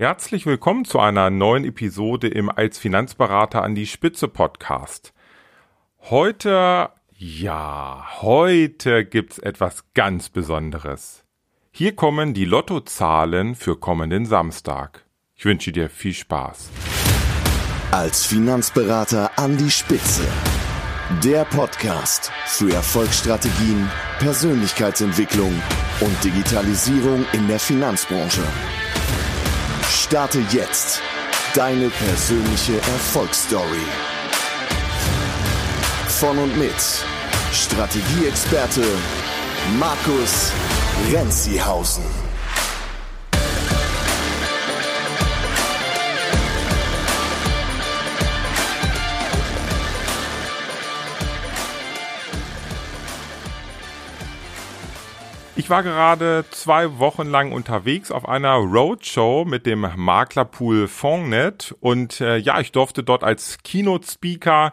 Herzlich willkommen zu einer neuen Episode im Als Finanzberater an die Spitze Podcast. Heute, ja, heute gibt's etwas ganz Besonderes. Hier kommen die Lottozahlen für kommenden Samstag. Ich wünsche dir viel Spaß. Als Finanzberater an die Spitze. Der Podcast für Erfolgsstrategien, Persönlichkeitsentwicklung und Digitalisierung in der Finanzbranche. Starte jetzt deine persönliche Erfolgsstory. Von und mit Strategieexperte Markus Renzihausen. Ich war gerade zwei Wochen lang unterwegs auf einer Roadshow mit dem Maklerpool Fondnet und äh, ja, ich durfte dort als Keynote Speaker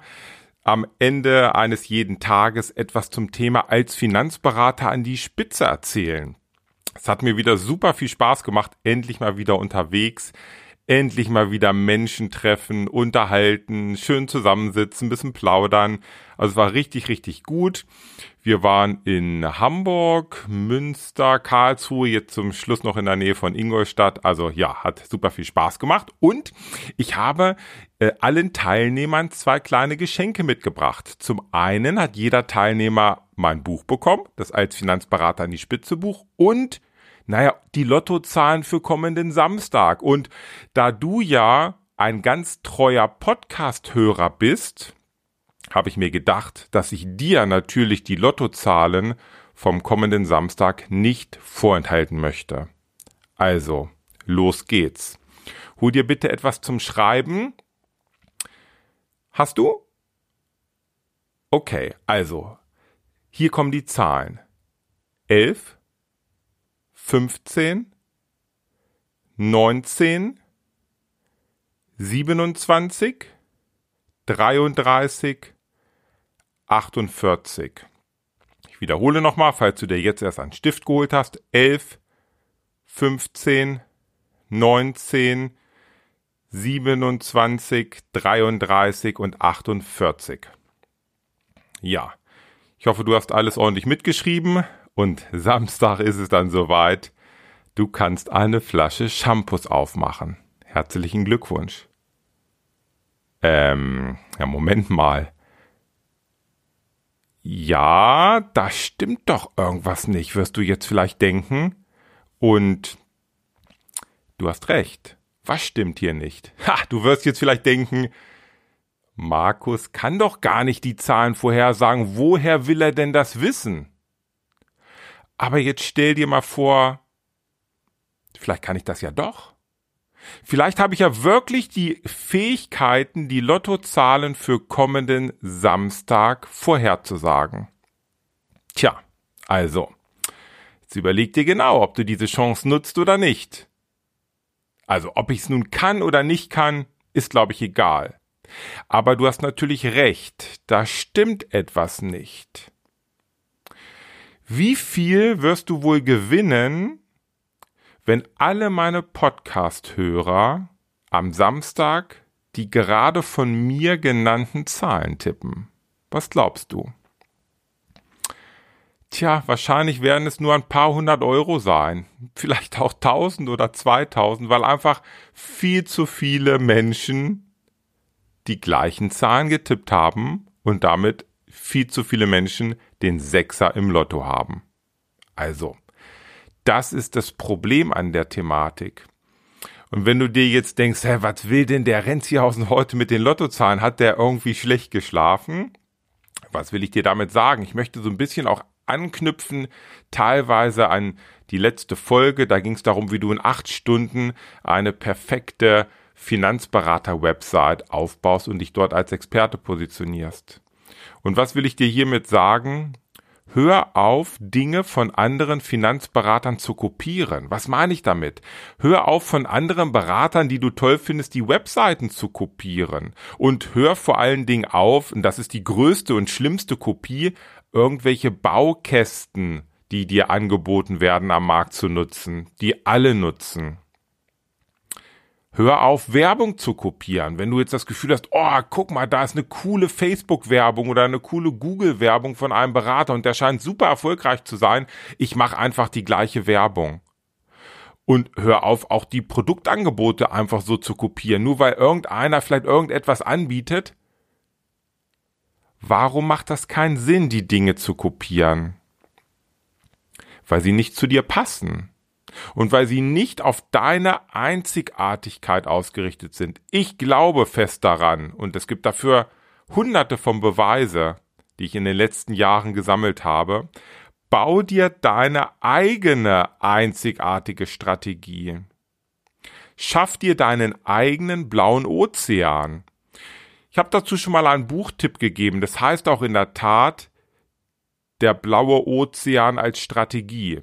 am Ende eines jeden Tages etwas zum Thema als Finanzberater an die Spitze erzählen. Es hat mir wieder super viel Spaß gemacht, endlich mal wieder unterwegs, endlich mal wieder Menschen treffen, unterhalten, schön zusammensitzen, bisschen plaudern. Also es war richtig, richtig gut. Wir waren in Hamburg, Münster, Karlsruhe, jetzt zum Schluss noch in der Nähe von Ingolstadt. Also ja, hat super viel Spaß gemacht. Und ich habe äh, allen Teilnehmern zwei kleine Geschenke mitgebracht. Zum einen hat jeder Teilnehmer mein Buch bekommen, das als Finanzberater an die Spitze Buch und naja, die Lottozahlen für kommenden Samstag. Und da du ja ein ganz treuer Podcast-Hörer bist, habe ich mir gedacht, dass ich dir natürlich die Lottozahlen vom kommenden Samstag nicht vorenthalten möchte. Also, los geht's. Hol dir bitte etwas zum Schreiben. Hast du? Okay, also, hier kommen die Zahlen. 11, 15, 19, 27, 33, 48. Ich wiederhole nochmal, falls du dir jetzt erst einen Stift geholt hast. 11, 15, 19, 27, 33 und 48. Ja, ich hoffe, du hast alles ordentlich mitgeschrieben und Samstag ist es dann soweit. Du kannst eine Flasche Shampoos aufmachen. Herzlichen Glückwunsch. Ähm, ja, Moment mal ja, da stimmt doch irgendwas nicht, wirst du jetzt vielleicht denken. Und du hast recht. Was stimmt hier nicht? Ha, du wirst jetzt vielleicht denken, Markus kann doch gar nicht die Zahlen vorhersagen. Woher will er denn das wissen? Aber jetzt stell dir mal vor, vielleicht kann ich das ja doch. Vielleicht habe ich ja wirklich die Fähigkeiten, die Lottozahlen für kommenden Samstag vorherzusagen. Tja, also, jetzt überleg dir genau, ob du diese Chance nutzt oder nicht. Also, ob ich es nun kann oder nicht kann, ist, glaube ich, egal. Aber du hast natürlich recht, da stimmt etwas nicht. Wie viel wirst du wohl gewinnen, wenn alle meine Podcast-Hörer am Samstag die gerade von mir genannten Zahlen tippen. Was glaubst du? Tja, wahrscheinlich werden es nur ein paar hundert Euro sein. Vielleicht auch tausend oder zweitausend, weil einfach viel zu viele Menschen die gleichen Zahlen getippt haben und damit viel zu viele Menschen den Sechser im Lotto haben. Also, das ist das Problem an der Thematik. Und wenn du dir jetzt denkst, hä, was will denn der Renzihausen heute mit den Lottozahlen? Hat der irgendwie schlecht geschlafen? Was will ich dir damit sagen? Ich möchte so ein bisschen auch anknüpfen, teilweise an die letzte Folge. Da ging es darum, wie du in acht Stunden eine perfekte Finanzberater-Website aufbaust und dich dort als Experte positionierst. Und was will ich dir hiermit sagen? Hör auf, Dinge von anderen Finanzberatern zu kopieren. Was meine ich damit? Hör auf, von anderen Beratern, die du toll findest, die Webseiten zu kopieren. Und hör vor allen Dingen auf, und das ist die größte und schlimmste Kopie, irgendwelche Baukästen, die dir angeboten werden, am Markt zu nutzen, die alle nutzen. Hör auf, Werbung zu kopieren. Wenn du jetzt das Gefühl hast, oh, guck mal, da ist eine coole Facebook-Werbung oder eine coole Google-Werbung von einem Berater und der scheint super erfolgreich zu sein, ich mache einfach die gleiche Werbung. Und hör auf, auch die Produktangebote einfach so zu kopieren. Nur weil irgendeiner vielleicht irgendetwas anbietet, warum macht das keinen Sinn, die Dinge zu kopieren? Weil sie nicht zu dir passen und weil sie nicht auf deine Einzigartigkeit ausgerichtet sind. Ich glaube fest daran und es gibt dafür hunderte von Beweise, die ich in den letzten Jahren gesammelt habe. Bau dir deine eigene einzigartige Strategie. Schaff dir deinen eigenen blauen Ozean. Ich habe dazu schon mal einen Buchtipp gegeben. Das heißt auch in der Tat der blaue Ozean als Strategie.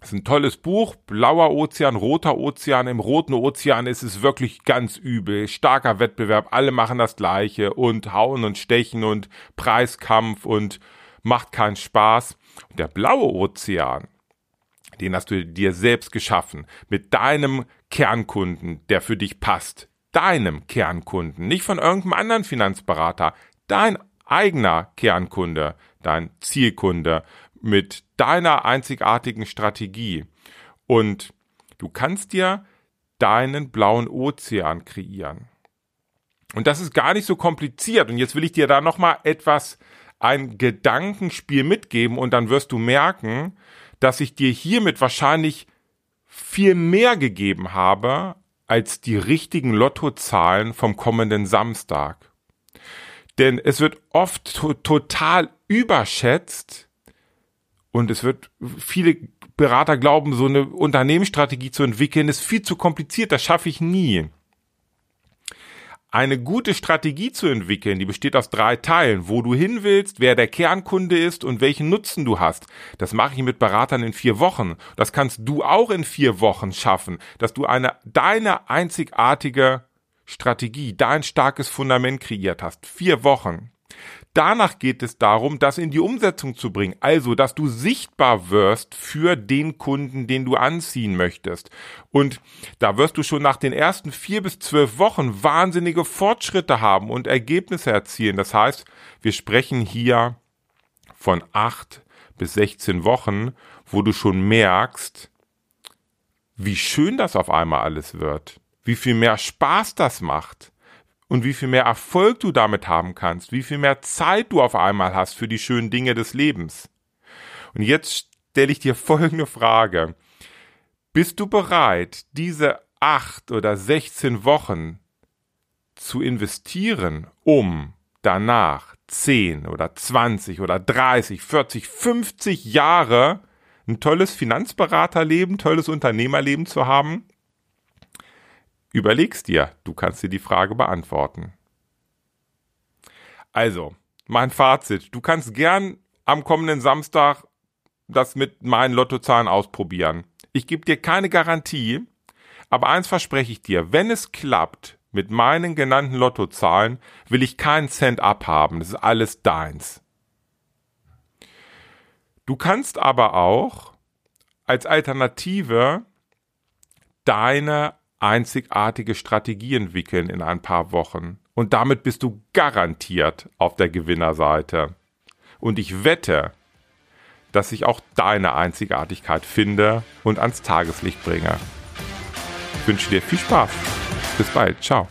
Das ist ein tolles Buch. Blauer Ozean, roter Ozean. Im roten Ozean ist es wirklich ganz übel. Starker Wettbewerb. Alle machen das Gleiche und hauen und stechen und Preiskampf und macht keinen Spaß. Der blaue Ozean, den hast du dir selbst geschaffen. Mit deinem Kernkunden, der für dich passt. Deinem Kernkunden. Nicht von irgendeinem anderen Finanzberater. Dein eigener Kernkunde. Dein Zielkunde mit deiner einzigartigen Strategie. Und du kannst dir deinen blauen Ozean kreieren. Und das ist gar nicht so kompliziert. Und jetzt will ich dir da nochmal etwas, ein Gedankenspiel mitgeben und dann wirst du merken, dass ich dir hiermit wahrscheinlich viel mehr gegeben habe als die richtigen Lottozahlen vom kommenden Samstag. Denn es wird oft to total überschätzt, und es wird viele Berater glauben, so eine Unternehmensstrategie zu entwickeln, ist viel zu kompliziert, das schaffe ich nie. Eine gute Strategie zu entwickeln, die besteht aus drei Teilen, wo du hin willst, wer der Kernkunde ist und welchen Nutzen du hast. Das mache ich mit Beratern in vier Wochen. Das kannst du auch in vier Wochen schaffen, dass du eine, deine einzigartige Strategie, dein starkes Fundament kreiert hast. Vier Wochen. Danach geht es darum, das in die Umsetzung zu bringen. Also, dass du sichtbar wirst für den Kunden, den du anziehen möchtest. Und da wirst du schon nach den ersten vier bis zwölf Wochen wahnsinnige Fortschritte haben und Ergebnisse erzielen. Das heißt, wir sprechen hier von acht bis 16 Wochen, wo du schon merkst, wie schön das auf einmal alles wird, wie viel mehr Spaß das macht und wie viel mehr Erfolg du damit haben kannst, wie viel mehr Zeit du auf einmal hast für die schönen Dinge des Lebens. Und jetzt stelle ich dir folgende Frage. Bist du bereit, diese acht oder 16 Wochen zu investieren, um danach 10 oder 20 oder 30, 40, 50 Jahre ein tolles Finanzberaterleben, tolles Unternehmerleben zu haben? Überleg's dir, du kannst dir die Frage beantworten. Also, mein Fazit, du kannst gern am kommenden Samstag das mit meinen Lottozahlen ausprobieren. Ich gebe dir keine Garantie, aber eins verspreche ich dir, wenn es klappt mit meinen genannten Lottozahlen, will ich keinen Cent abhaben, das ist alles deins. Du kannst aber auch als Alternative deine einzigartige Strategie entwickeln in ein paar Wochen. Und damit bist du garantiert auf der Gewinnerseite. Und ich wette, dass ich auch deine Einzigartigkeit finde und ans Tageslicht bringe. Ich wünsche dir viel Spaß. Bis bald. Ciao.